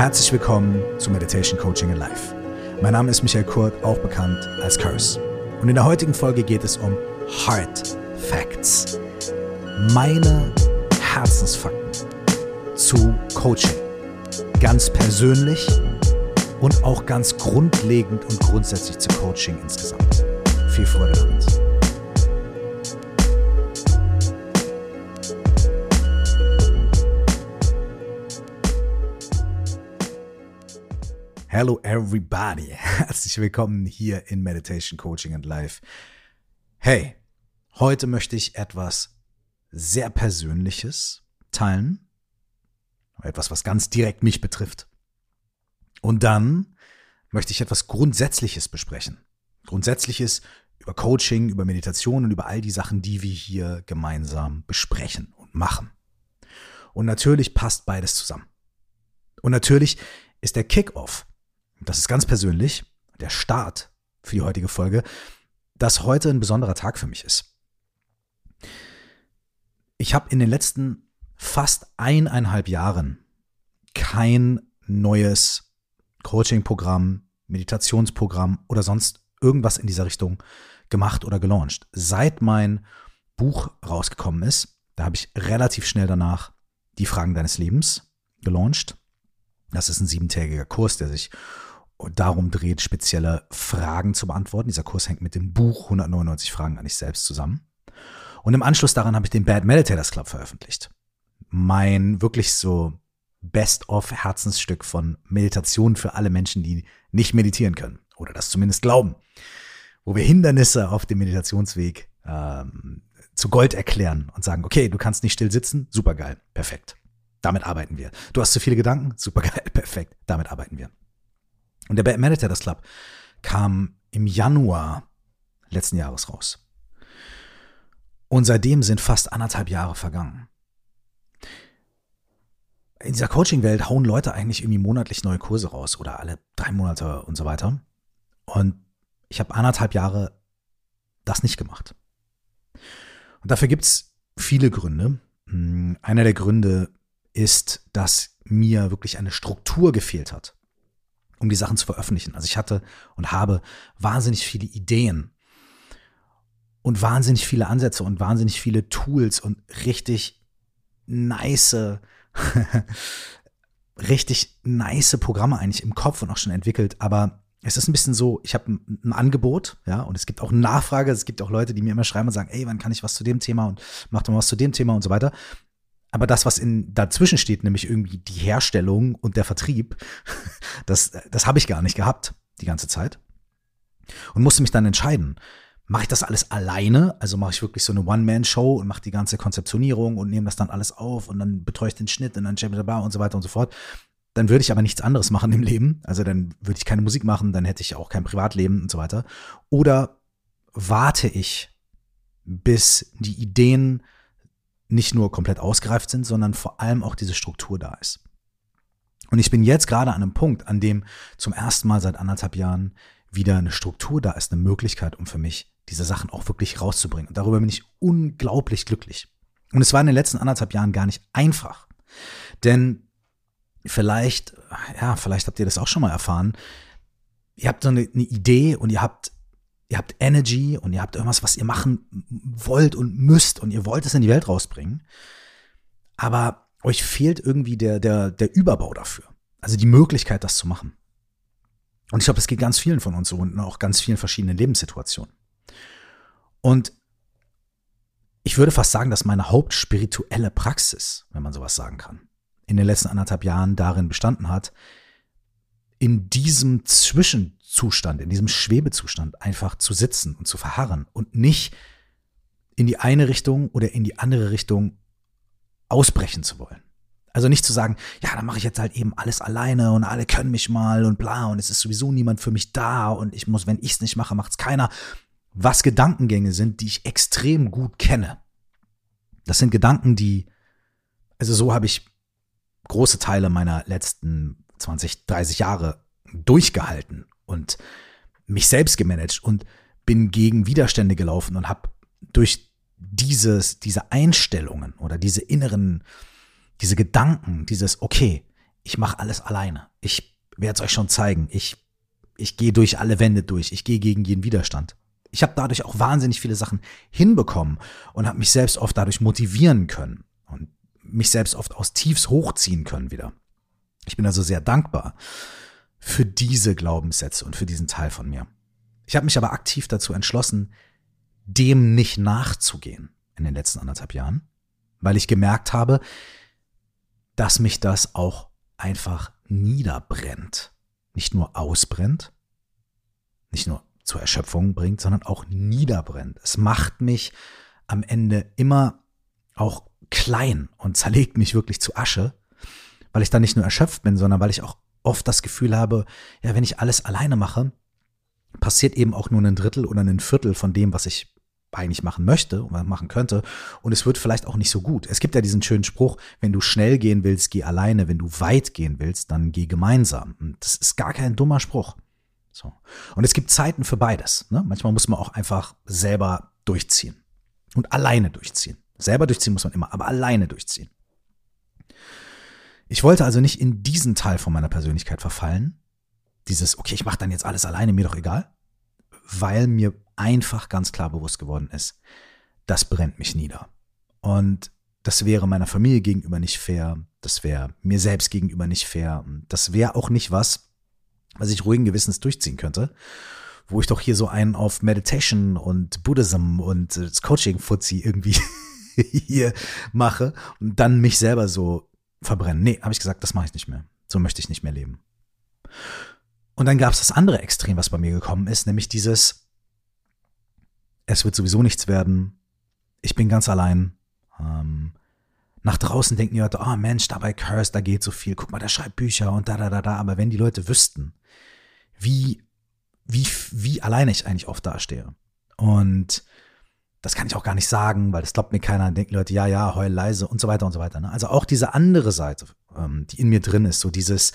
Herzlich willkommen zu Meditation Coaching in Life. Mein Name ist Michael Kurt, auch bekannt als Curse. Und in der heutigen Folge geht es um Hard Facts. Meine Herzensfakten zu Coaching. Ganz persönlich und auch ganz grundlegend und grundsätzlich zu Coaching insgesamt. Viel Freude damit. Hello everybody. Herzlich willkommen hier in Meditation Coaching and Life. Hey, heute möchte ich etwas sehr Persönliches teilen. Etwas, was ganz direkt mich betrifft. Und dann möchte ich etwas Grundsätzliches besprechen. Grundsätzliches über Coaching, über Meditation und über all die Sachen, die wir hier gemeinsam besprechen und machen. Und natürlich passt beides zusammen. Und natürlich ist der Kickoff das ist ganz persönlich, der Start für die heutige Folge, dass heute ein besonderer Tag für mich ist. Ich habe in den letzten fast eineinhalb Jahren kein neues Coaching-Programm, Meditationsprogramm oder sonst irgendwas in dieser Richtung gemacht oder gelauncht. Seit mein Buch rausgekommen ist, da habe ich relativ schnell danach die Fragen deines Lebens gelauncht. Das ist ein siebentägiger Kurs, der sich darum dreht, spezielle Fragen zu beantworten. Dieser Kurs hängt mit dem Buch 199 Fragen an dich selbst zusammen. Und im Anschluss daran habe ich den Bad Meditators Club veröffentlicht. Mein wirklich so Best-of Herzensstück von Meditation für alle Menschen, die nicht meditieren können oder das zumindest glauben. Wo wir Hindernisse auf dem Meditationsweg ähm, zu Gold erklären und sagen, okay, du kannst nicht still sitzen, super geil, perfekt. Damit arbeiten wir. Du hast zu viele Gedanken, super geil, perfekt, damit arbeiten wir. Und der Bad Meditators Club kam im Januar letzten Jahres raus. Und seitdem sind fast anderthalb Jahre vergangen. In dieser Coaching-Welt hauen Leute eigentlich irgendwie monatlich neue Kurse raus oder alle drei Monate und so weiter. Und ich habe anderthalb Jahre das nicht gemacht. Und dafür gibt es viele Gründe. Hm, einer der Gründe ist, dass mir wirklich eine Struktur gefehlt hat um die Sachen zu veröffentlichen. Also ich hatte und habe wahnsinnig viele Ideen und wahnsinnig viele Ansätze und wahnsinnig viele Tools und richtig nice, richtig nice Programme eigentlich im Kopf und auch schon entwickelt. Aber es ist ein bisschen so, ich habe ein, Angebot, ja, und es gibt auch Nachfrage. Es gibt auch Leute, die mir immer schreiben und sagen, ey, wann kann ich was zu dem Thema und mach doch mal was zu dem Thema und so weiter. Aber das, was in, dazwischen steht, nämlich irgendwie die Herstellung und der Vertrieb, das, das habe ich gar nicht gehabt die ganze Zeit. Und musste mich dann entscheiden, mache ich das alles alleine? Also mache ich wirklich so eine One-Man-Show und mache die ganze Konzeptionierung und nehme das dann alles auf und dann betreue ich den Schnitt und dann und so weiter und so fort. Dann würde ich aber nichts anderes machen im Leben. Also dann würde ich keine Musik machen, dann hätte ich auch kein Privatleben und so weiter. Oder warte ich, bis die Ideen nicht nur komplett ausgereift sind, sondern vor allem auch diese Struktur da ist. Und ich bin jetzt gerade an einem Punkt, an dem zum ersten Mal seit anderthalb Jahren wieder eine Struktur da ist, eine Möglichkeit, um für mich diese Sachen auch wirklich rauszubringen. Und darüber bin ich unglaublich glücklich. Und es war in den letzten anderthalb Jahren gar nicht einfach. Denn vielleicht, ja, vielleicht habt ihr das auch schon mal erfahren. Ihr habt so eine, eine Idee und ihr habt ihr habt Energy und ihr habt irgendwas, was ihr machen wollt und müsst und ihr wollt es in die Welt rausbringen. Aber euch fehlt irgendwie der, der, der Überbau dafür. Also die Möglichkeit, das zu machen. Und ich glaube, das geht ganz vielen von uns so und auch ganz vielen verschiedenen Lebenssituationen. Und ich würde fast sagen, dass meine hauptspirituelle Praxis, wenn man sowas sagen kann, in den letzten anderthalb Jahren darin bestanden hat, in diesem Zwischenzustand, in diesem Schwebezustand einfach zu sitzen und zu verharren und nicht in die eine Richtung oder in die andere Richtung ausbrechen zu wollen. Also nicht zu sagen, ja, dann mache ich jetzt halt eben alles alleine und alle können mich mal und bla und es ist sowieso niemand für mich da und ich muss, wenn ich es nicht mache, macht es keiner. Was Gedankengänge sind, die ich extrem gut kenne. Das sind Gedanken, die, also so habe ich große Teile meiner letzten 20, 30 Jahre durchgehalten und mich selbst gemanagt und bin gegen Widerstände gelaufen und habe durch dieses, diese Einstellungen oder diese inneren, diese Gedanken, dieses, okay, ich mache alles alleine. Ich werde es euch schon zeigen. Ich, ich gehe durch alle Wände durch. Ich gehe gegen jeden Widerstand. Ich habe dadurch auch wahnsinnig viele Sachen hinbekommen und habe mich selbst oft dadurch motivieren können und mich selbst oft aus Tiefs hochziehen können wieder. Ich bin also sehr dankbar für diese Glaubenssätze und für diesen Teil von mir. Ich habe mich aber aktiv dazu entschlossen, dem nicht nachzugehen in den letzten anderthalb Jahren, weil ich gemerkt habe, dass mich das auch einfach niederbrennt. Nicht nur ausbrennt, nicht nur zur Erschöpfung bringt, sondern auch niederbrennt. Es macht mich am Ende immer auch klein und zerlegt mich wirklich zu Asche, weil ich dann nicht nur erschöpft bin, sondern weil ich auch oft das Gefühl habe, ja, wenn ich alles alleine mache, passiert eben auch nur ein Drittel oder ein Viertel von dem, was ich eigentlich machen möchte oder machen könnte. Und es wird vielleicht auch nicht so gut. Es gibt ja diesen schönen Spruch, wenn du schnell gehen willst, geh alleine. Wenn du weit gehen willst, dann geh gemeinsam. Und das ist gar kein dummer Spruch. So. Und es gibt Zeiten für beides. Ne? Manchmal muss man auch einfach selber durchziehen. Und alleine durchziehen. Selber durchziehen muss man immer, aber alleine durchziehen. Ich wollte also nicht in diesen Teil von meiner Persönlichkeit verfallen. Dieses, okay, ich mache dann jetzt alles alleine, mir doch egal. Weil mir einfach ganz klar bewusst geworden ist, das brennt mich nieder. Und das wäre meiner Familie gegenüber nicht fair, das wäre mir selbst gegenüber nicht fair, das wäre auch nicht was, was ich ruhigen Gewissens durchziehen könnte, wo ich doch hier so einen auf Meditation und Buddhism und das Coaching-Fuzzi irgendwie hier mache und dann mich selber so verbrennen. Nee, habe ich gesagt, das mache ich nicht mehr. So möchte ich nicht mehr leben. Und dann gab es das andere Extrem, was bei mir gekommen ist, nämlich dieses, es wird sowieso nichts werden, ich bin ganz allein. Ähm, nach draußen denken die Leute, oh Mensch, dabei Curse, da geht so viel, guck mal, der schreibt Bücher und da, da, da, da. Aber wenn die Leute wüssten, wie, wie, wie alleine ich eigentlich oft dastehe. Und das kann ich auch gar nicht sagen, weil das glaubt mir keiner. Dann denken Leute, ja, ja, heul leise und so weiter und so weiter. Ne? Also auch diese andere Seite, ähm, die in mir drin ist, so dieses,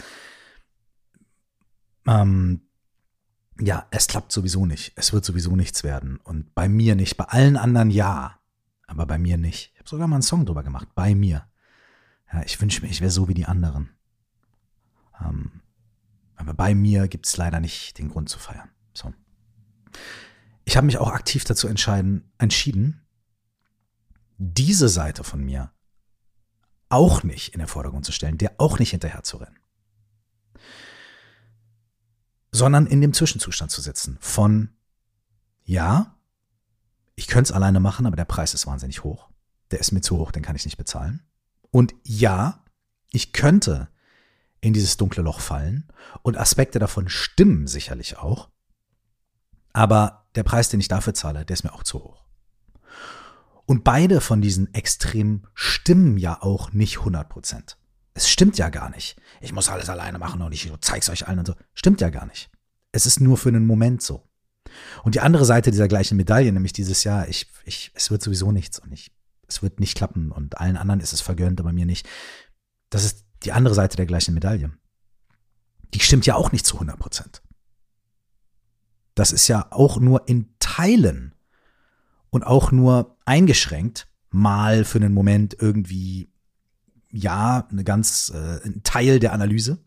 ähm, ja, es klappt sowieso nicht. Es wird sowieso nichts werden. Und bei mir nicht. Bei allen anderen ja. Aber bei mir nicht. Ich habe sogar mal einen Song drüber gemacht. Bei mir. Ja, ich wünsche mir, ich wäre so wie die anderen. Ähm, aber bei mir gibt es leider nicht den Grund zu feiern. So. Ich habe mich auch aktiv dazu entscheiden, entschieden, diese Seite von mir auch nicht in den Vordergrund zu stellen, der auch nicht hinterher zu rennen sondern in dem Zwischenzustand zu sitzen von, ja, ich könnte es alleine machen, aber der Preis ist wahnsinnig hoch. Der ist mir zu hoch, den kann ich nicht bezahlen. Und ja, ich könnte in dieses dunkle Loch fallen und Aspekte davon stimmen sicherlich auch. Aber der Preis, den ich dafür zahle, der ist mir auch zu hoch. Und beide von diesen Extremen stimmen ja auch nicht 100 Prozent. Es stimmt ja gar nicht. Ich muss alles alleine machen und ich zeig's euch allen und so. Stimmt ja gar nicht. Es ist nur für einen Moment so. Und die andere Seite dieser gleichen Medaille, nämlich dieses Jahr, ich, ich, es wird sowieso nichts und ich, es wird nicht klappen und allen anderen ist es vergönnt, aber mir nicht. Das ist die andere Seite der gleichen Medaille. Die stimmt ja auch nicht zu 100 Prozent. Das ist ja auch nur in Teilen und auch nur eingeschränkt mal für einen Moment irgendwie ja, eine ganz, äh, ein Teil der Analyse,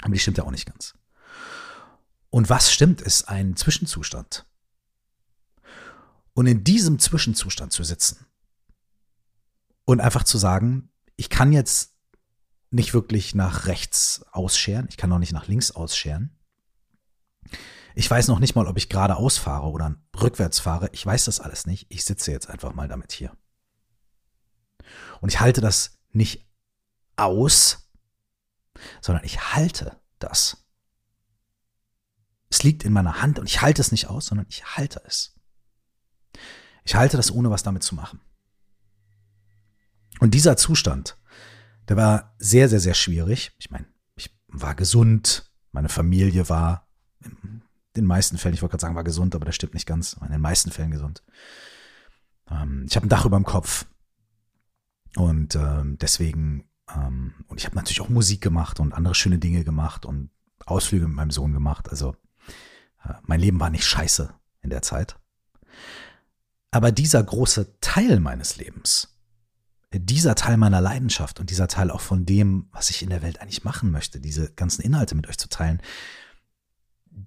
aber die stimmt ja auch nicht ganz. Und was stimmt, ist ein Zwischenzustand. Und in diesem Zwischenzustand zu sitzen und einfach zu sagen, ich kann jetzt nicht wirklich nach rechts ausscheren, ich kann auch nicht nach links ausscheren. Ich weiß noch nicht mal, ob ich geradeaus fahre oder rückwärts fahre. Ich weiß das alles nicht. Ich sitze jetzt einfach mal damit hier. Und ich halte das nicht aus, sondern ich halte das. Es liegt in meiner Hand und ich halte es nicht aus, sondern ich halte es. Ich halte das, ohne was damit zu machen. Und dieser Zustand, der war sehr, sehr, sehr schwierig. Ich meine, ich war gesund, meine Familie war den meisten Fällen, ich wollte gerade sagen, war gesund, aber das stimmt nicht ganz, in den meisten Fällen gesund. Ähm, ich habe ein Dach über dem Kopf, und ähm, deswegen, ähm, und ich habe natürlich auch Musik gemacht und andere schöne Dinge gemacht und Ausflüge mit meinem Sohn gemacht. Also äh, mein Leben war nicht scheiße in der Zeit. Aber dieser große Teil meines Lebens dieser Teil meiner Leidenschaft und dieser Teil auch von dem, was ich in der Welt eigentlich machen möchte, diese ganzen Inhalte mit euch zu teilen,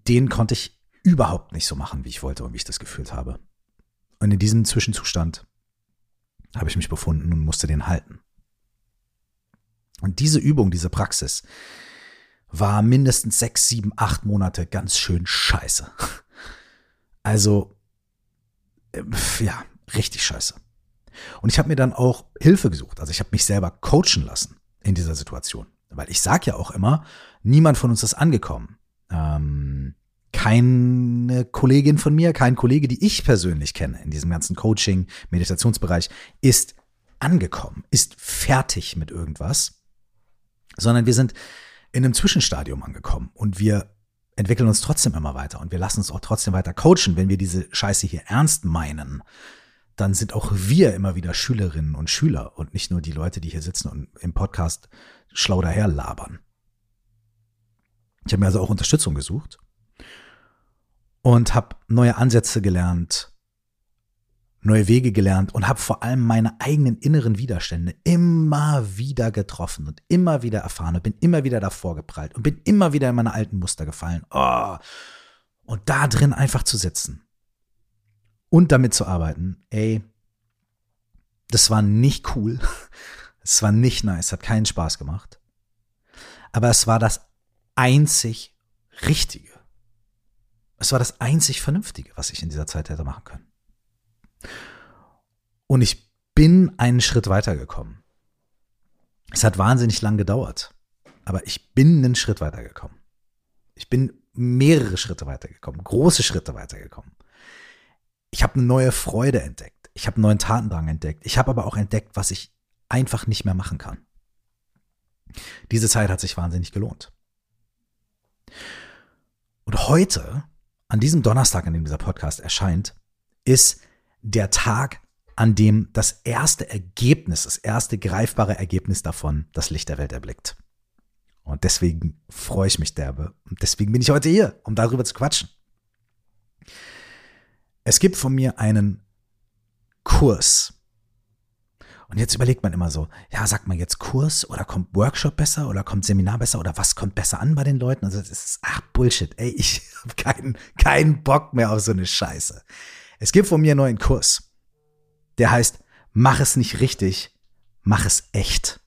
den konnte ich überhaupt nicht so machen, wie ich wollte und wie ich das gefühlt habe. Und in diesem Zwischenzustand habe ich mich befunden und musste den halten. Und diese Übung, diese Praxis war mindestens sechs, sieben, acht Monate ganz schön scheiße. Also, äh, ja, richtig scheiße. Und ich habe mir dann auch Hilfe gesucht. Also ich habe mich selber coachen lassen in dieser Situation. Weil ich sage ja auch immer, niemand von uns ist angekommen. Ähm, keine Kollegin von mir, kein Kollege, die ich persönlich kenne in diesem ganzen Coaching, Meditationsbereich, ist angekommen, ist fertig mit irgendwas, sondern wir sind in einem Zwischenstadium angekommen und wir entwickeln uns trotzdem immer weiter und wir lassen uns auch trotzdem weiter coachen, wenn wir diese Scheiße hier ernst meinen dann sind auch wir immer wieder Schülerinnen und Schüler und nicht nur die Leute, die hier sitzen und im Podcast schlau daher labern. Ich habe mir also auch Unterstützung gesucht und habe neue Ansätze gelernt, neue Wege gelernt und habe vor allem meine eigenen inneren Widerstände immer wieder getroffen und immer wieder erfahren und bin immer wieder davor geprallt und bin immer wieder in meine alten Muster gefallen. Oh. Und da drin einfach zu sitzen und damit zu arbeiten, ey, das war nicht cool. Es war nicht nice, hat keinen Spaß gemacht. Aber es war das einzig Richtige. Es war das einzig Vernünftige, was ich in dieser Zeit hätte machen können. Und ich bin einen Schritt weitergekommen. Es hat wahnsinnig lang gedauert, aber ich bin einen Schritt weitergekommen. Ich bin mehrere Schritte weitergekommen, große Schritte weitergekommen ich habe eine neue Freude entdeckt. Ich habe einen neuen Tatendrang entdeckt. Ich habe aber auch entdeckt, was ich einfach nicht mehr machen kann. Diese Zeit hat sich wahnsinnig gelohnt. Und heute, an diesem Donnerstag, an dem dieser Podcast erscheint, ist der Tag, an dem das erste Ergebnis, das erste greifbare Ergebnis davon das Licht der Welt erblickt. Und deswegen freue ich mich derbe. Und deswegen bin ich heute hier, um darüber zu quatschen. Es gibt von mir einen Kurs. Und jetzt überlegt man immer so, ja, sagt man jetzt Kurs oder kommt Workshop besser oder kommt Seminar besser oder was kommt besser an bei den Leuten? Also das ist, ach Bullshit, ey, ich habe keinen, keinen Bock mehr auf so eine Scheiße. Es gibt von mir einen Kurs, der heißt, mach es nicht richtig, mach es echt.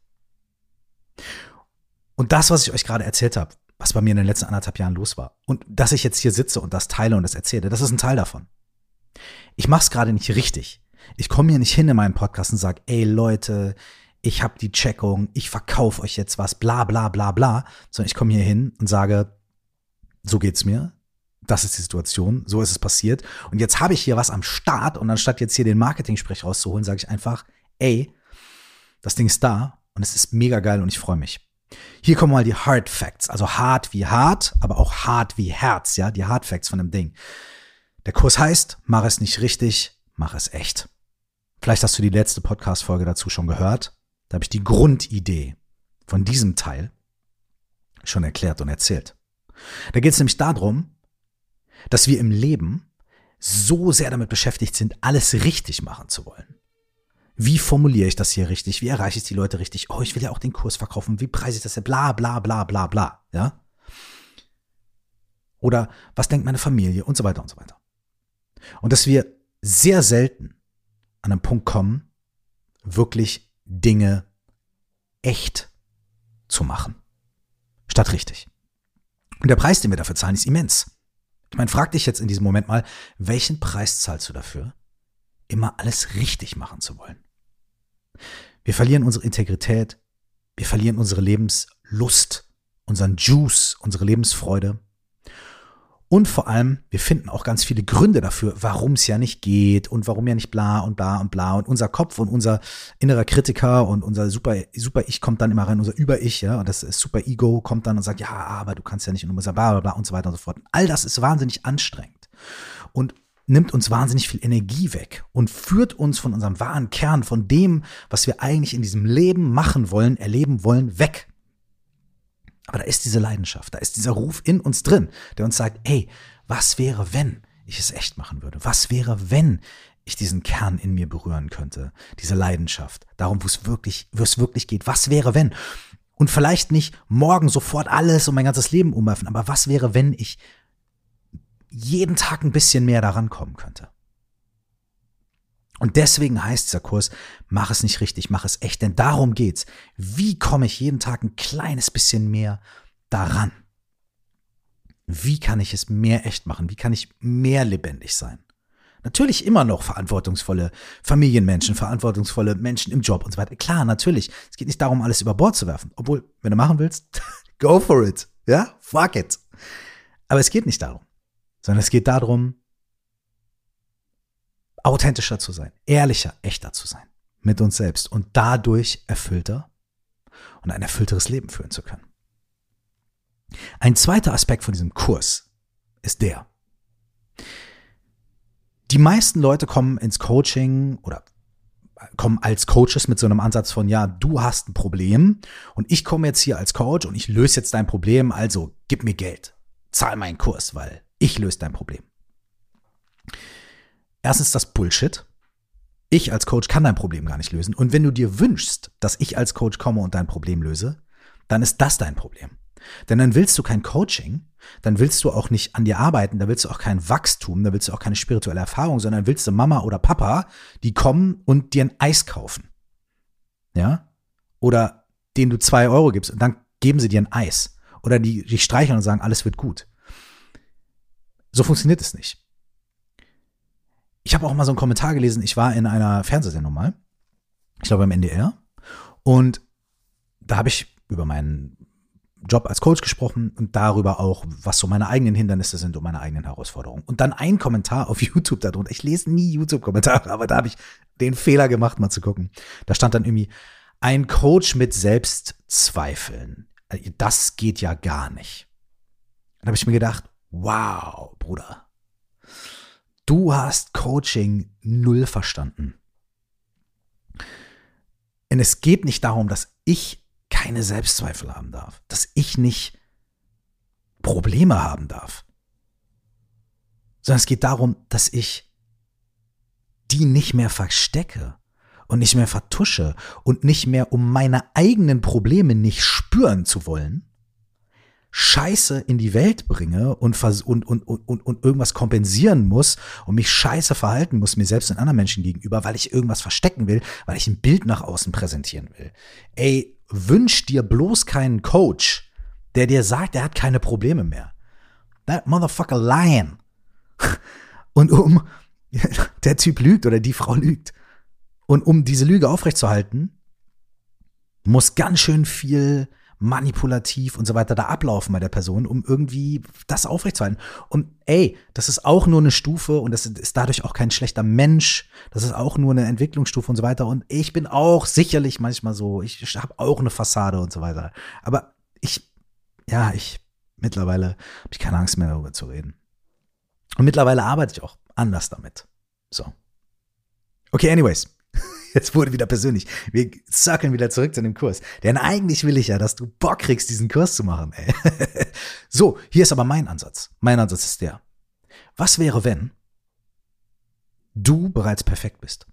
Und das, was ich euch gerade erzählt habe, was bei mir in den letzten anderthalb Jahren los war und dass ich jetzt hier sitze und das teile und das erzähle, das ist ein Teil davon ich mache es gerade nicht richtig. Ich komme hier nicht hin in meinen Podcast und sage, ey Leute, ich habe die Checkung, ich verkaufe euch jetzt was, bla bla bla bla, sondern ich komme hier hin und sage, so geht's mir, das ist die Situation, so ist es passiert. Und jetzt habe ich hier was am Start. Und anstatt jetzt hier den Marketing-Sprech rauszuholen, sage ich einfach, ey, das Ding ist da und es ist mega geil und ich freue mich. Hier kommen mal die Hard Facts, also hart wie hart, aber auch hart wie Herz, ja, die Hard Facts von dem Ding. Der Kurs heißt, mach es nicht richtig, mach es echt. Vielleicht hast du die letzte Podcast-Folge dazu schon gehört. Da habe ich die Grundidee von diesem Teil schon erklärt und erzählt. Da geht es nämlich darum, dass wir im Leben so sehr damit beschäftigt sind, alles richtig machen zu wollen. Wie formuliere ich das hier richtig? Wie erreiche ich die Leute richtig? Oh, ich will ja auch den Kurs verkaufen. Wie preise ich das? Bla, bla, bla, bla, bla. Ja? Oder was denkt meine Familie und so weiter und so weiter. Und dass wir sehr selten an einen Punkt kommen, wirklich Dinge echt zu machen, statt richtig. Und der Preis, den wir dafür zahlen, ist immens. Ich meine, frag dich jetzt in diesem Moment mal, welchen Preis zahlst du dafür, immer alles richtig machen zu wollen? Wir verlieren unsere Integrität, wir verlieren unsere Lebenslust, unseren Juice, unsere Lebensfreude. Und vor allem, wir finden auch ganz viele Gründe dafür, warum es ja nicht geht und warum ja nicht bla und bla und bla. Und unser Kopf und unser innerer Kritiker und unser super, super Ich kommt dann immer rein, unser Über-Ich, ja, und das Super Ego kommt dann und sagt, ja, aber du kannst ja nicht und du musst ja bla bla bla und so weiter und so fort. All das ist wahnsinnig anstrengend und nimmt uns wahnsinnig viel Energie weg und führt uns von unserem wahren Kern, von dem, was wir eigentlich in diesem Leben machen wollen, erleben wollen, weg. Aber da ist diese Leidenschaft, da ist dieser Ruf in uns drin, der uns sagt, ey, was wäre, wenn ich es echt machen würde? Was wäre, wenn ich diesen Kern in mir berühren könnte? Diese Leidenschaft, darum, wo es wirklich, wo es wirklich geht. Was wäre, wenn? Und vielleicht nicht morgen sofort alles und mein ganzes Leben umwerfen, aber was wäre, wenn ich jeden Tag ein bisschen mehr daran kommen könnte? Und deswegen heißt dieser Kurs, mach es nicht richtig, mach es echt, denn darum geht's. Wie komme ich jeden Tag ein kleines bisschen mehr daran? Wie kann ich es mehr echt machen? Wie kann ich mehr lebendig sein? Natürlich immer noch verantwortungsvolle Familienmenschen, verantwortungsvolle Menschen im Job und so weiter. Klar, natürlich. Es geht nicht darum, alles über Bord zu werfen. Obwohl, wenn du machen willst, go for it. Ja, fuck it. Aber es geht nicht darum, sondern es geht darum, authentischer zu sein, ehrlicher, echter zu sein mit uns selbst und dadurch erfüllter und ein erfüllteres Leben führen zu können. Ein zweiter Aspekt von diesem Kurs ist der. Die meisten Leute kommen ins Coaching oder kommen als Coaches mit so einem Ansatz von, ja, du hast ein Problem und ich komme jetzt hier als Coach und ich löse jetzt dein Problem, also gib mir Geld, zahl meinen Kurs, weil ich löse dein Problem. Erstens das Bullshit. Ich als Coach kann dein Problem gar nicht lösen. Und wenn du dir wünschst, dass ich als Coach komme und dein Problem löse, dann ist das dein Problem. Denn dann willst du kein Coaching, dann willst du auch nicht an dir arbeiten, da willst du auch kein Wachstum, da willst du auch keine spirituelle Erfahrung, sondern willst du Mama oder Papa, die kommen und dir ein Eis kaufen. Ja? Oder denen du zwei Euro gibst und dann geben sie dir ein Eis. Oder die dich streicheln und sagen, alles wird gut. So funktioniert es nicht. Ich habe auch mal so einen Kommentar gelesen, ich war in einer Fernsehsendung mal, ich glaube im NDR, und da habe ich über meinen Job als Coach gesprochen und darüber auch, was so meine eigenen Hindernisse sind und meine eigenen Herausforderungen. Und dann ein Kommentar auf YouTube darunter. Ich lese nie YouTube-Kommentare, aber da habe ich den Fehler gemacht, mal zu gucken. Da stand dann irgendwie, ein Coach mit Selbstzweifeln. Das geht ja gar nicht. Dann habe ich mir gedacht, wow, Bruder. Du hast Coaching null verstanden. Denn es geht nicht darum, dass ich keine Selbstzweifel haben darf, dass ich nicht Probleme haben darf, sondern es geht darum, dass ich die nicht mehr verstecke und nicht mehr vertusche und nicht mehr um meine eigenen Probleme nicht spüren zu wollen, Scheiße in die Welt bringe und, und, und, und, und irgendwas kompensieren muss und mich scheiße verhalten muss, mir selbst und anderen Menschen gegenüber, weil ich irgendwas verstecken will, weil ich ein Bild nach außen präsentieren will. Ey, wünsch dir bloß keinen Coach, der dir sagt, er hat keine Probleme mehr. That motherfucker lying. Und um, der Typ lügt oder die Frau lügt. Und um diese Lüge aufrechtzuerhalten, muss ganz schön viel manipulativ und so weiter da ablaufen bei der Person, um irgendwie das aufrechtzuerhalten. Und ey, das ist auch nur eine Stufe und das ist dadurch auch kein schlechter Mensch. Das ist auch nur eine Entwicklungsstufe und so weiter. Und ich bin auch sicherlich manchmal so, ich habe auch eine Fassade und so weiter. Aber ich, ja, ich, mittlerweile habe ich keine Angst mehr darüber zu reden. Und mittlerweile arbeite ich auch anders damit. So. Okay, anyways. Jetzt wurde wieder persönlich. Wir circlen wieder zurück zu dem Kurs. Denn eigentlich will ich ja, dass du Bock kriegst, diesen Kurs zu machen. Ey. so, hier ist aber mein Ansatz. Mein Ansatz ist der. Was wäre, wenn du bereits perfekt bist?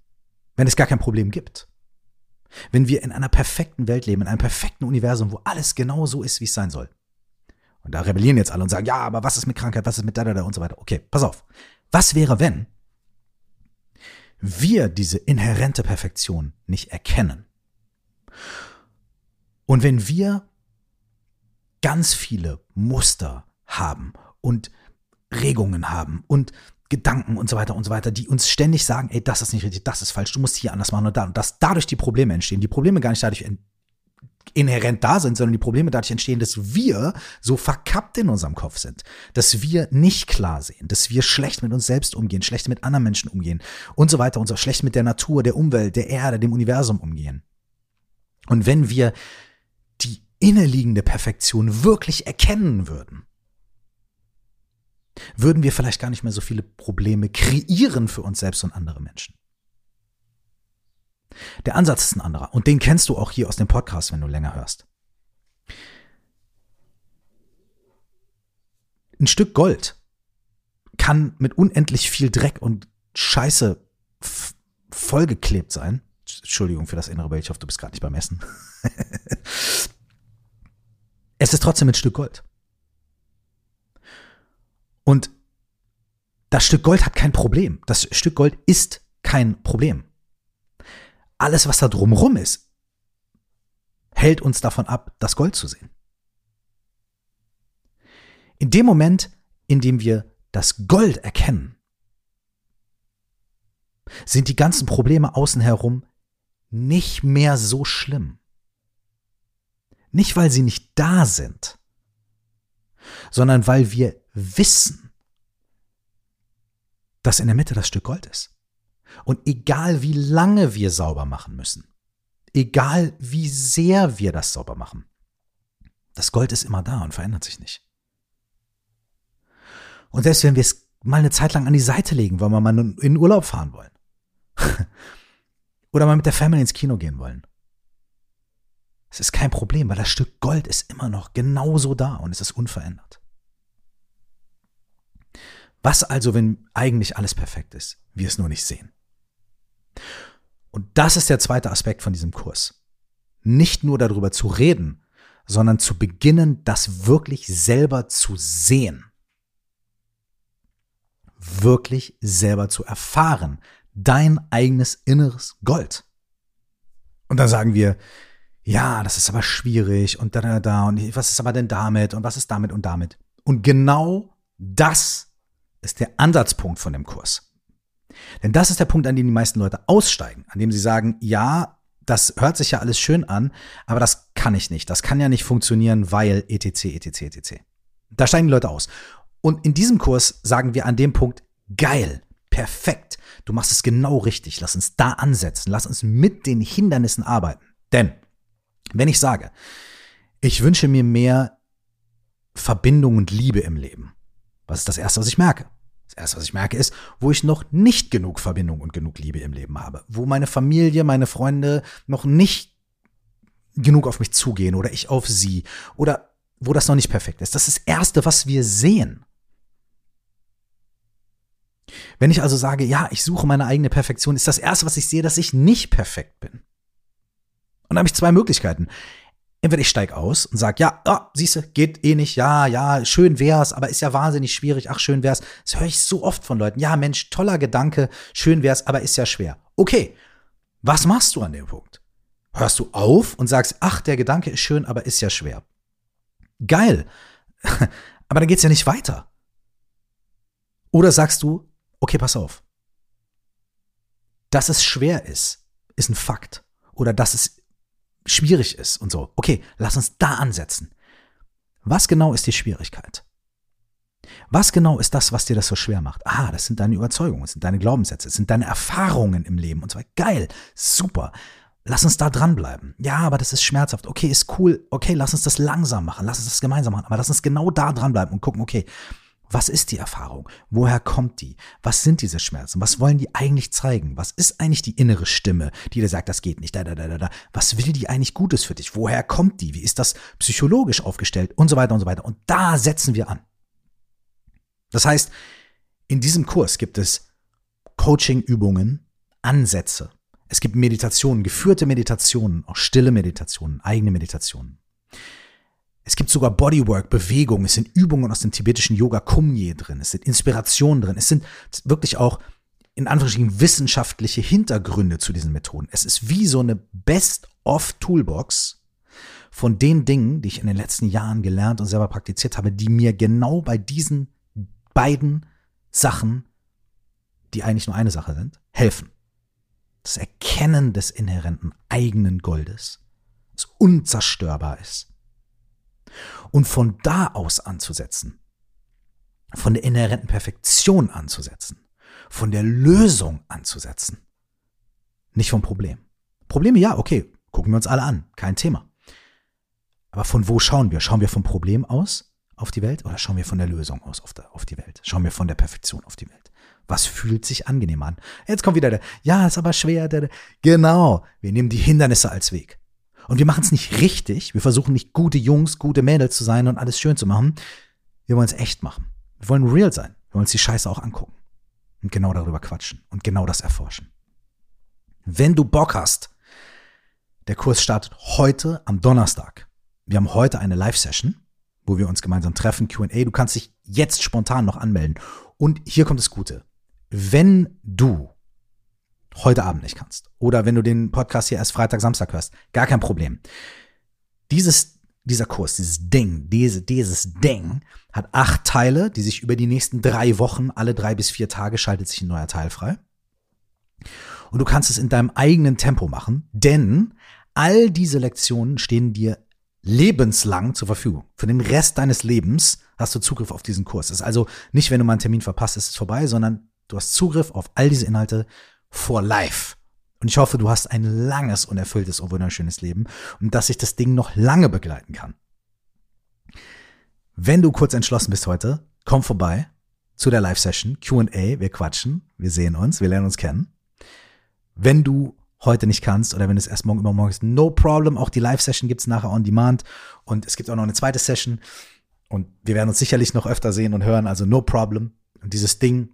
Wenn es gar kein Problem gibt? Wenn wir in einer perfekten Welt leben, in einem perfekten Universum, wo alles genau so ist, wie es sein soll. Und da rebellieren jetzt alle und sagen, ja, aber was ist mit Krankheit, was ist mit da, da, da und so weiter. Okay, pass auf. Was wäre, wenn wir diese inhärente Perfektion nicht erkennen. Und wenn wir ganz viele Muster haben und Regungen haben und Gedanken und so weiter und so weiter, die uns ständig sagen, ey, das ist nicht richtig, das ist falsch, du musst hier anders machen und da und dass dadurch die Probleme entstehen. Die Probleme gar nicht dadurch inhärent da sind, sondern die Probleme dadurch entstehen, dass wir so verkappt in unserem Kopf sind, dass wir nicht klar sehen, dass wir schlecht mit uns selbst umgehen, schlecht mit anderen Menschen umgehen und so weiter und so schlecht mit der Natur, der Umwelt, der Erde, dem Universum umgehen. Und wenn wir die innerliegende Perfektion wirklich erkennen würden, würden wir vielleicht gar nicht mehr so viele Probleme kreieren für uns selbst und andere Menschen. Der Ansatz ist ein anderer und den kennst du auch hier aus dem Podcast, wenn du länger hörst. Ein Stück Gold kann mit unendlich viel Dreck und Scheiße vollgeklebt sein. Entschuldigung für das innere Bild, ich hoffe, du bist gerade nicht beim Essen. es ist trotzdem ein Stück Gold. Und das Stück Gold hat kein Problem. Das Stück Gold ist kein Problem. Alles, was da drumrum ist, hält uns davon ab, das Gold zu sehen. In dem Moment, in dem wir das Gold erkennen, sind die ganzen Probleme außen herum nicht mehr so schlimm. Nicht, weil sie nicht da sind, sondern weil wir wissen, dass in der Mitte das Stück Gold ist. Und egal wie lange wir sauber machen müssen, egal wie sehr wir das sauber machen, das Gold ist immer da und verändert sich nicht. Und selbst wenn wir es mal eine Zeit lang an die Seite legen, weil wir mal in den Urlaub fahren wollen, oder mal mit der Family ins Kino gehen wollen. Es ist kein Problem, weil das Stück Gold ist immer noch genauso da und es ist unverändert. Was also, wenn eigentlich alles perfekt ist, wir es nur nicht sehen? Und das ist der zweite Aspekt von diesem Kurs. Nicht nur darüber zu reden, sondern zu beginnen, das wirklich selber zu sehen. Wirklich selber zu erfahren, dein eigenes inneres Gold. Und dann sagen wir, ja, das ist aber schwierig und da, da, da und was ist aber denn damit und was ist damit und damit. Und genau das ist der Ansatzpunkt von dem Kurs. Denn das ist der Punkt, an dem die meisten Leute aussteigen, an dem sie sagen, ja, das hört sich ja alles schön an, aber das kann ich nicht. Das kann ja nicht funktionieren, weil etc, etc, etc. Da steigen die Leute aus. Und in diesem Kurs sagen wir an dem Punkt, geil, perfekt. Du machst es genau richtig. Lass uns da ansetzen. Lass uns mit den Hindernissen arbeiten. Denn, wenn ich sage, ich wünsche mir mehr Verbindung und Liebe im Leben, was ist das Erste, was ich merke? Das Erste, was ich merke, ist, wo ich noch nicht genug Verbindung und genug Liebe im Leben habe. Wo meine Familie, meine Freunde noch nicht genug auf mich zugehen oder ich auf sie oder wo das noch nicht perfekt ist. Das ist das Erste, was wir sehen. Wenn ich also sage, ja, ich suche meine eigene Perfektion, ist das erste, was ich sehe, dass ich nicht perfekt bin. Und da habe ich zwei Möglichkeiten. Entweder ich steige aus und sage, ja, oh, siehste, geht eh nicht, ja, ja, schön wär's, aber ist ja wahnsinnig schwierig, ach, schön wär's. Das höre ich so oft von Leuten. Ja, Mensch, toller Gedanke, schön wär's, aber ist ja schwer. Okay, was machst du an dem Punkt? Hörst du auf und sagst, ach, der Gedanke ist schön, aber ist ja schwer. Geil. aber dann geht's ja nicht weiter. Oder sagst du, okay, pass auf. Dass es schwer ist, ist ein Fakt. Oder dass es schwierig ist und so. Okay, lass uns da ansetzen. Was genau ist die Schwierigkeit? Was genau ist das, was dir das so schwer macht? Ah, das sind deine Überzeugungen, das sind deine Glaubenssätze, das sind deine Erfahrungen im Leben und zwar geil, super. Lass uns da dranbleiben. Ja, aber das ist schmerzhaft. Okay, ist cool. Okay, lass uns das langsam machen. Lass uns das gemeinsam machen. Aber lass uns genau da dranbleiben und gucken, okay, was ist die Erfahrung? Woher kommt die? Was sind diese Schmerzen? Was wollen die eigentlich zeigen? Was ist eigentlich die innere Stimme, die dir sagt, das geht nicht? Da, da, da, da, da. Was will die eigentlich Gutes für dich? Woher kommt die? Wie ist das psychologisch aufgestellt? Und so weiter und so weiter. Und da setzen wir an. Das heißt, in diesem Kurs gibt es Coaching-Übungen, Ansätze. Es gibt Meditationen, geführte Meditationen, auch stille Meditationen, eigene Meditationen. Es gibt sogar Bodywork, Bewegung, es sind Übungen aus dem tibetischen Yoga Kumye drin, es sind Inspirationen drin, es sind wirklich auch in Anführungsstrichen wissenschaftliche Hintergründe zu diesen Methoden. Es ist wie so eine Best-of-Toolbox von den Dingen, die ich in den letzten Jahren gelernt und selber praktiziert habe, die mir genau bei diesen beiden Sachen, die eigentlich nur eine Sache sind, helfen. Das Erkennen des inhärenten eigenen Goldes, das unzerstörbar ist und von da aus anzusetzen, von der inhärenten Perfektion anzusetzen, von der Lösung anzusetzen, nicht vom Problem. Probleme, ja, okay, gucken wir uns alle an, kein Thema. Aber von wo schauen wir? Schauen wir vom Problem aus auf die Welt oder schauen wir von der Lösung aus auf, der, auf die Welt? Schauen wir von der Perfektion auf die Welt? Was fühlt sich angenehm an? Jetzt kommt wieder der, ja, ist aber schwer. Der. Genau, wir nehmen die Hindernisse als Weg. Und wir machen es nicht richtig. Wir versuchen nicht gute Jungs, gute Mädels zu sein und alles schön zu machen. Wir wollen es echt machen. Wir wollen real sein. Wir wollen uns die Scheiße auch angucken und genau darüber quatschen und genau das erforschen. Wenn du Bock hast, der Kurs startet heute am Donnerstag. Wir haben heute eine Live-Session, wo wir uns gemeinsam treffen, QA. Du kannst dich jetzt spontan noch anmelden. Und hier kommt das Gute. Wenn du heute Abend nicht kannst oder wenn du den Podcast hier erst Freitag, Samstag hörst, gar kein Problem. Dieses, dieser Kurs, dieses Ding, diese, dieses Ding hat acht Teile, die sich über die nächsten drei Wochen, alle drei bis vier Tage schaltet sich ein neuer Teil frei. Und du kannst es in deinem eigenen Tempo machen, denn all diese Lektionen stehen dir lebenslang zur Verfügung. Für den Rest deines Lebens hast du Zugriff auf diesen Kurs. Es ist also nicht, wenn du mal einen Termin verpasst, ist es vorbei, sondern du hast Zugriff auf all diese Inhalte for life. Und ich hoffe, du hast ein langes und erfülltes und wunderschönes Leben und dass sich das Ding noch lange begleiten kann. Wenn du kurz entschlossen bist heute, komm vorbei zu der Live-Session, QA, wir quatschen, wir sehen uns, wir lernen uns kennen. Wenn du heute nicht kannst oder wenn es erst morgen übermorgen ist, no problem. Auch die Live-Session gibt's nachher on demand und es gibt auch noch eine zweite Session und wir werden uns sicherlich noch öfter sehen und hören, also no problem. Und dieses Ding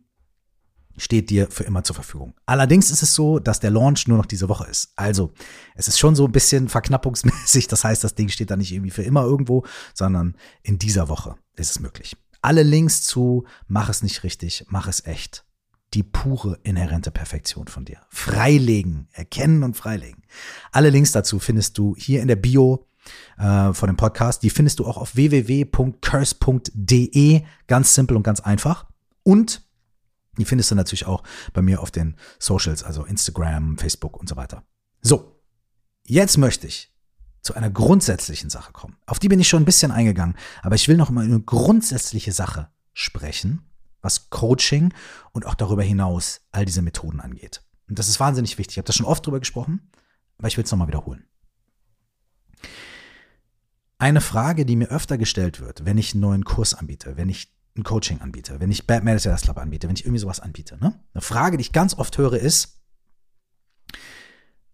steht dir für immer zur Verfügung. Allerdings ist es so, dass der Launch nur noch diese Woche ist. Also, es ist schon so ein bisschen verknappungsmäßig. Das heißt, das Ding steht da nicht irgendwie für immer irgendwo, sondern in dieser Woche ist es möglich. Alle Links zu Mach es nicht richtig, mach es echt. Die pure inhärente Perfektion von dir. Freilegen, erkennen und freilegen. Alle Links dazu findest du hier in der Bio äh, von dem Podcast. Die findest du auch auf www.curse.de. Ganz simpel und ganz einfach. Und die findest du natürlich auch bei mir auf den Socials, also Instagram, Facebook und so weiter. So, jetzt möchte ich zu einer grundsätzlichen Sache kommen. Auf die bin ich schon ein bisschen eingegangen, aber ich will noch mal eine grundsätzliche Sache sprechen, was Coaching und auch darüber hinaus all diese Methoden angeht. Und das ist wahnsinnig wichtig. Ich habe das schon oft drüber gesprochen, aber ich will es nochmal wiederholen. Eine Frage, die mir öfter gestellt wird, wenn ich einen neuen Kurs anbiete, wenn ich ein Coaching anbiete, wenn ich Bad Meditator Club anbiete, wenn ich irgendwie sowas anbiete. Ne? Eine Frage, die ich ganz oft höre, ist,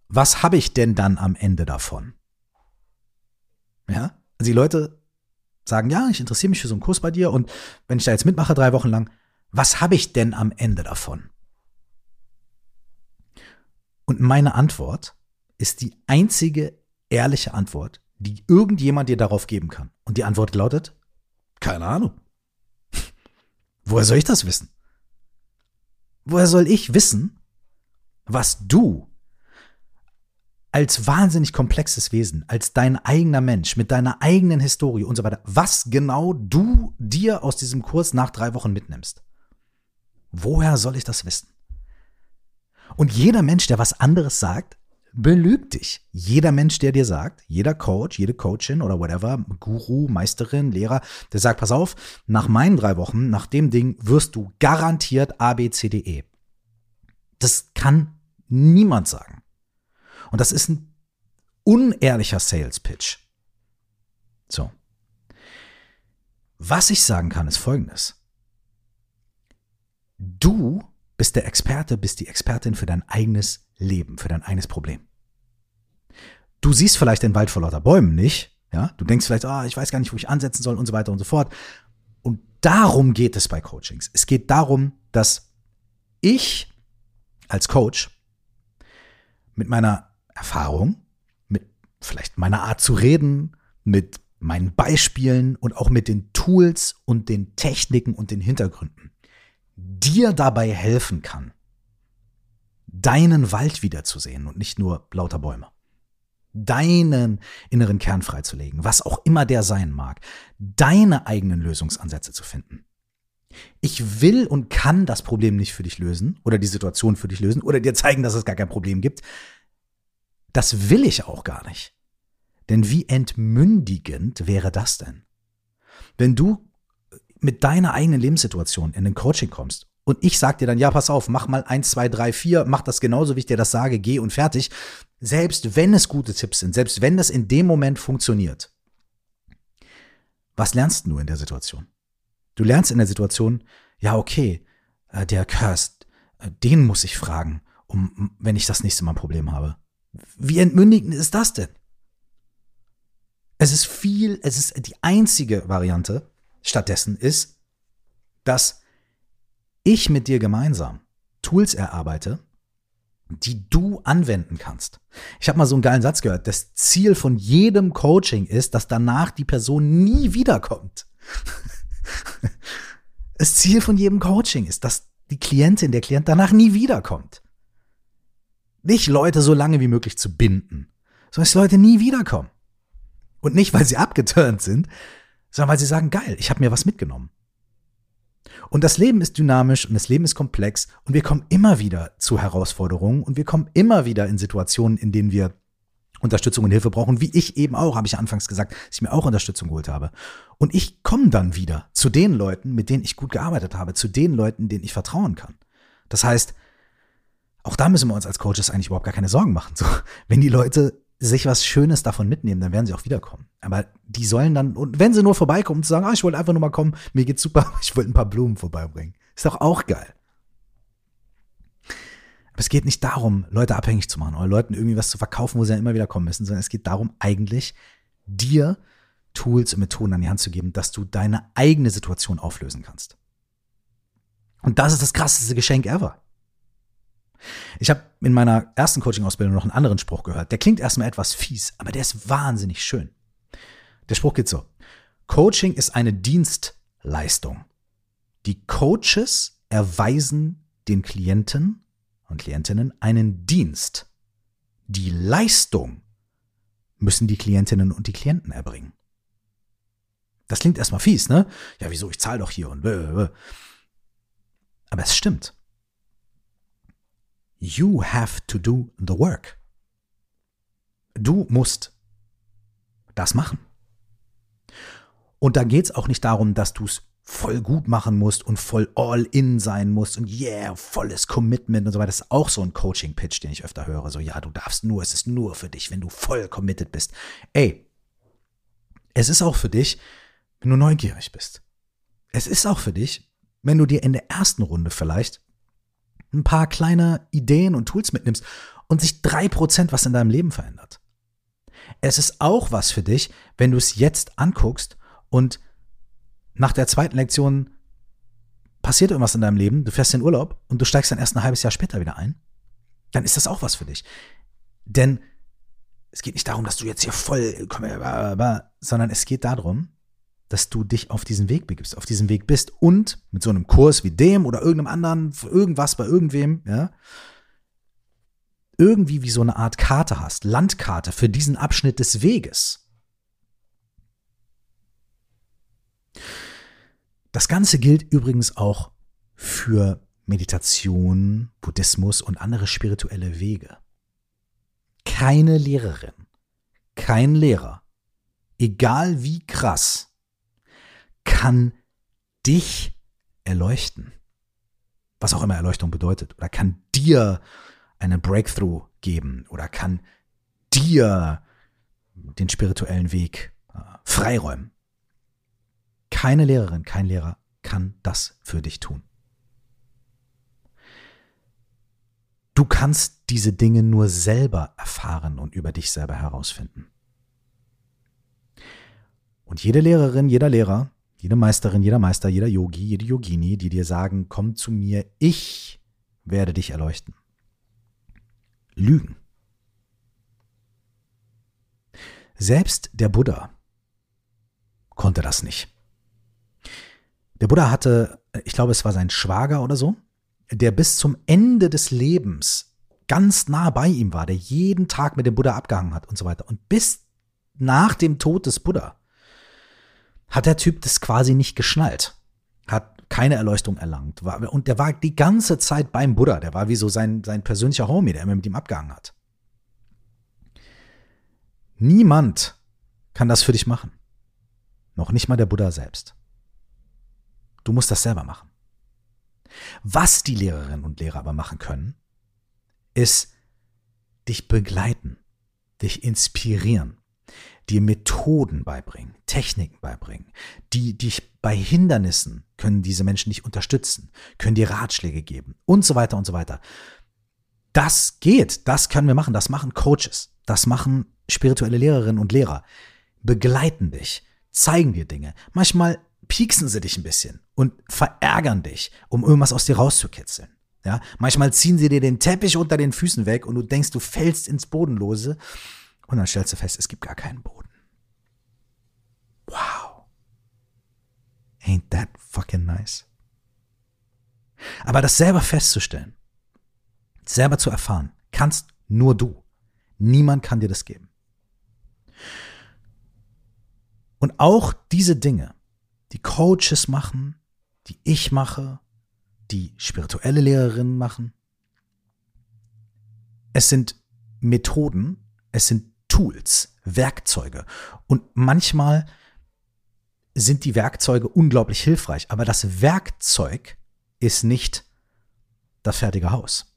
was habe ich denn dann am Ende davon? Ja, also die Leute sagen, ja, ich interessiere mich für so einen Kurs bei dir und wenn ich da jetzt mitmache drei Wochen lang, was habe ich denn am Ende davon? Und meine Antwort ist die einzige ehrliche Antwort, die irgendjemand dir darauf geben kann. Und die Antwort lautet, keine Ahnung. Woher soll ich das wissen? Woher soll ich wissen, was du als wahnsinnig komplexes Wesen, als dein eigener Mensch, mit deiner eigenen Historie und so weiter, was genau du dir aus diesem Kurs nach drei Wochen mitnimmst? Woher soll ich das wissen? Und jeder Mensch, der was anderes sagt, belügt dich. Jeder Mensch, der dir sagt, jeder Coach, jede Coachin oder whatever, Guru, Meisterin, Lehrer, der sagt, pass auf, nach meinen drei Wochen, nach dem Ding wirst du garantiert A, B, C, D, E. Das kann niemand sagen. Und das ist ein unehrlicher Sales Pitch. So. Was ich sagen kann, ist folgendes. Du bist der Experte, bist die Expertin für dein eigenes Leben, für dein eigenes Problem. Du siehst vielleicht den Wald vor lauter Bäumen nicht, ja? Du denkst vielleicht, ah, ich weiß gar nicht, wo ich ansetzen soll und so weiter und so fort. Und darum geht es bei Coachings. Es geht darum, dass ich als Coach mit meiner Erfahrung, mit vielleicht meiner Art zu reden, mit meinen Beispielen und auch mit den Tools und den Techniken und den Hintergründen dir dabei helfen kann, deinen Wald wiederzusehen und nicht nur lauter Bäume. Deinen inneren Kern freizulegen, was auch immer der sein mag, deine eigenen Lösungsansätze zu finden. Ich will und kann das Problem nicht für dich lösen oder die Situation für dich lösen oder dir zeigen, dass es gar kein Problem gibt. Das will ich auch gar nicht. Denn wie entmündigend wäre das denn? Wenn du mit deiner eigenen Lebenssituation in den Coaching kommst und ich sag dir dann, ja, pass auf, mach mal eins, zwei, drei, vier, mach das genauso, wie ich dir das sage, geh und fertig. Selbst wenn es gute Tipps sind, selbst wenn das in dem Moment funktioniert, was lernst du in der Situation? Du lernst in der Situation, ja, okay, äh, der Kirst, äh, den muss ich fragen, um, wenn ich das nächste Mal ein Problem habe. Wie entmündigend ist das denn? Es ist viel, es ist die einzige Variante stattdessen ist, dass ich mit dir gemeinsam Tools erarbeite, die du anwenden kannst. Ich habe mal so einen geilen Satz gehört. Das Ziel von jedem Coaching ist, dass danach die Person nie wiederkommt. Das Ziel von jedem Coaching ist, dass die Klientin, der Klient danach nie wiederkommt. Nicht Leute so lange wie möglich zu binden, sondern dass Leute nie wiederkommen. Und nicht, weil sie abgeturnt sind, sondern weil sie sagen, geil, ich habe mir was mitgenommen. Und das Leben ist dynamisch und das Leben ist komplex und wir kommen immer wieder zu Herausforderungen und wir kommen immer wieder in Situationen, in denen wir Unterstützung und Hilfe brauchen, wie ich eben auch, habe ich anfangs gesagt, dass ich mir auch Unterstützung geholt habe. Und ich komme dann wieder zu den Leuten, mit denen ich gut gearbeitet habe, zu den Leuten, denen ich vertrauen kann. Das heißt, auch da müssen wir uns als Coaches eigentlich überhaupt gar keine Sorgen machen. So, wenn die Leute sich was Schönes davon mitnehmen, dann werden sie auch wiederkommen. Aber die sollen dann, und wenn sie nur vorbeikommen und sagen, ah, ich wollte einfach nur mal kommen, mir geht's super, ich wollte ein paar Blumen vorbeibringen. Ist doch auch geil. Aber es geht nicht darum, Leute abhängig zu machen oder Leuten irgendwie was zu verkaufen, wo sie dann immer wieder kommen müssen, sondern es geht darum, eigentlich dir Tools und Methoden an die Hand zu geben, dass du deine eigene Situation auflösen kannst. Und das ist das krasseste Geschenk ever. Ich habe in meiner ersten Coaching-Ausbildung noch einen anderen Spruch gehört. Der klingt erstmal etwas fies, aber der ist wahnsinnig schön. Der Spruch geht so. Coaching ist eine Dienstleistung. Die Coaches erweisen den Klienten und Klientinnen einen Dienst. Die Leistung müssen die Klientinnen und die Klienten erbringen. Das klingt erstmal fies, ne? Ja, wieso? Ich zahle doch hier und. Aber es stimmt. You have to do the work. Du musst das machen. Und da geht es auch nicht darum, dass du es voll gut machen musst und voll all in sein musst und yeah, volles Commitment und so weiter. Das ist auch so ein Coaching-Pitch, den ich öfter höre. So, ja, du darfst nur, es ist nur für dich, wenn du voll committed bist. Ey, es ist auch für dich, wenn du neugierig bist. Es ist auch für dich, wenn du dir in der ersten Runde vielleicht ein paar kleine Ideen und Tools mitnimmst und sich drei Prozent was in deinem Leben verändert. Es ist auch was für dich, wenn du es jetzt anguckst und nach der zweiten Lektion passiert irgendwas in deinem Leben, du fährst in Urlaub und du steigst dann erst ein halbes Jahr später wieder ein, dann ist das auch was für dich. Denn es geht nicht darum, dass du jetzt hier voll, sondern es geht darum, dass du dich auf diesen Weg begibst, auf diesem Weg bist und mit so einem Kurs wie dem oder irgendeinem anderen, irgendwas bei irgendwem, ja, irgendwie wie so eine Art Karte hast, Landkarte für diesen Abschnitt des Weges. Das Ganze gilt übrigens auch für Meditation, Buddhismus und andere spirituelle Wege. Keine Lehrerin, kein Lehrer, egal wie krass, kann dich erleuchten. Was auch immer Erleuchtung bedeutet. Oder kann dir einen Breakthrough geben. Oder kann dir den spirituellen Weg äh, freiräumen. Keine Lehrerin, kein Lehrer kann das für dich tun. Du kannst diese Dinge nur selber erfahren und über dich selber herausfinden. Und jede Lehrerin, jeder Lehrer jede Meisterin, jeder Meister, jeder Yogi, jede Yogini, die dir sagen, komm zu mir, ich werde dich erleuchten. Lügen. Selbst der Buddha konnte das nicht. Der Buddha hatte, ich glaube, es war sein Schwager oder so, der bis zum Ende des Lebens ganz nah bei ihm war, der jeden Tag mit dem Buddha abgehangen hat und so weiter. Und bis nach dem Tod des Buddha hat der Typ das quasi nicht geschnallt. Hat keine Erleuchtung erlangt. und der war die ganze Zeit beim Buddha. Der war wie so sein, sein persönlicher Homie, der immer mit ihm abgehangen hat. Niemand kann das für dich machen. Noch nicht mal der Buddha selbst. Du musst das selber machen. Was die Lehrerinnen und Lehrer aber machen können, ist dich begleiten, dich inspirieren, dir Methoden beibringen, Techniken beibringen, die dich bei Hindernissen können diese Menschen dich unterstützen, können dir Ratschläge geben und so weiter und so weiter. Das geht, das können wir machen, das machen Coaches, das machen spirituelle Lehrerinnen und Lehrer, begleiten dich, zeigen dir Dinge. Manchmal pieksen sie dich ein bisschen und verärgern dich, um irgendwas aus dir rauszukitzeln. Ja, manchmal ziehen sie dir den Teppich unter den Füßen weg und du denkst, du fällst ins Bodenlose und dann stellst du fest, es gibt gar keinen Boden. Wow. Ain't that fucking nice? Aber das selber festzustellen, selber zu erfahren, kannst nur du. Niemand kann dir das geben. Und auch diese Dinge, die Coaches machen, die ich mache, die spirituelle Lehrerinnen machen, es sind Methoden, es sind Tools, Werkzeuge. Und manchmal sind die Werkzeuge unglaublich hilfreich, aber das Werkzeug ist nicht das fertige Haus.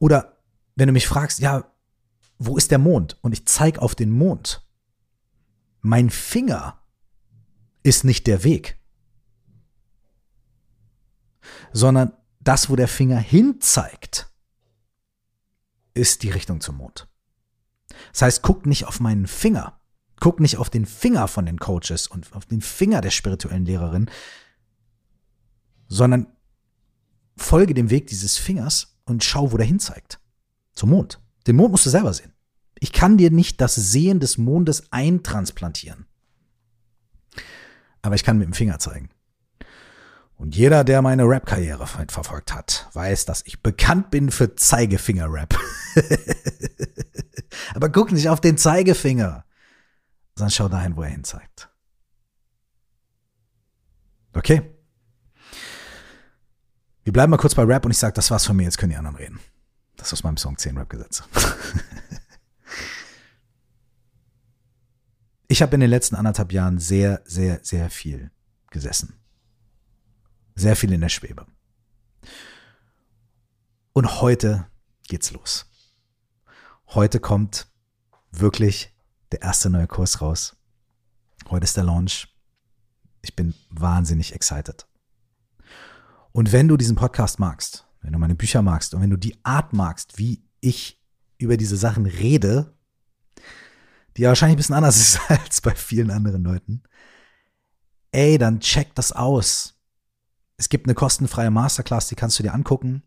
Oder wenn du mich fragst, ja, wo ist der Mond? Und ich zeige auf den Mond. Mein Finger ist nicht der Weg, sondern das, wo der Finger hinzeigt, ist die Richtung zum Mond. Das heißt, guck nicht auf meinen Finger, guck nicht auf den Finger von den Coaches und auf den Finger der spirituellen Lehrerin, sondern folge dem Weg dieses Fingers und schau, wo der hinzeigt. Zum Mond. Den Mond musst du selber sehen. Ich kann dir nicht das Sehen des Mondes eintransplantieren. Aber ich kann mit dem Finger zeigen. Und jeder, der meine Rap-Karriere verfolgt hat, weiß, dass ich bekannt bin für Zeigefinger-Rap. Aber guck nicht auf den Zeigefinger, sondern schau dahin, wo er hin zeigt. Okay? Wir bleiben mal kurz bei Rap und ich sage, das war's von mir, jetzt können die anderen reden. Das ist aus meinem Song 10 Rap-Gesetze. ich habe in den letzten anderthalb Jahren sehr, sehr, sehr viel gesessen sehr viel in der Schwebe. Und heute geht's los. Heute kommt wirklich der erste neue Kurs raus. Heute ist der Launch. Ich bin wahnsinnig excited. Und wenn du diesen Podcast magst, wenn du meine Bücher magst und wenn du die Art magst, wie ich über diese Sachen rede, die ja wahrscheinlich ein bisschen anders ist als bei vielen anderen Leuten, ey, dann check das aus. Es gibt eine kostenfreie Masterclass, die kannst du dir angucken.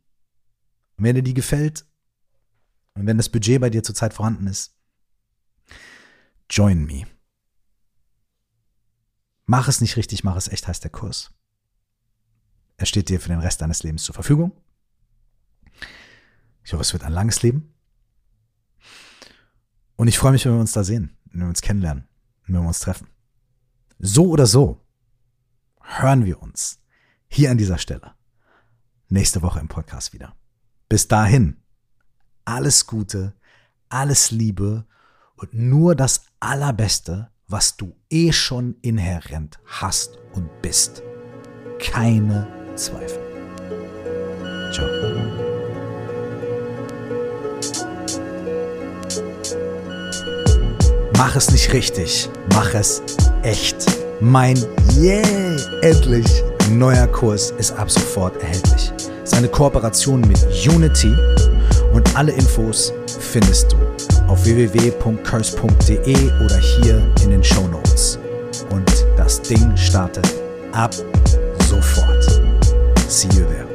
Und wenn dir die gefällt und wenn das Budget bei dir zurzeit vorhanden ist, join me. Mach es nicht richtig, mach es echt, heißt der Kurs. Er steht dir für den Rest deines Lebens zur Verfügung. Ich hoffe, es wird ein langes Leben. Und ich freue mich, wenn wir uns da sehen, wenn wir uns kennenlernen, wenn wir uns treffen. So oder so hören wir uns hier an dieser Stelle. Nächste Woche im Podcast wieder. Bis dahin, alles Gute, alles Liebe und nur das Allerbeste, was du eh schon inhärent hast und bist. Keine Zweifel. Ciao. Mach es nicht richtig, mach es echt. Mein Yeah, endlich neuer Kurs ist ab sofort erhältlich. Seine Kooperation mit Unity und alle Infos findest du auf www.curse.de oder hier in den Show Notes. Und das Ding startet ab sofort. See you there.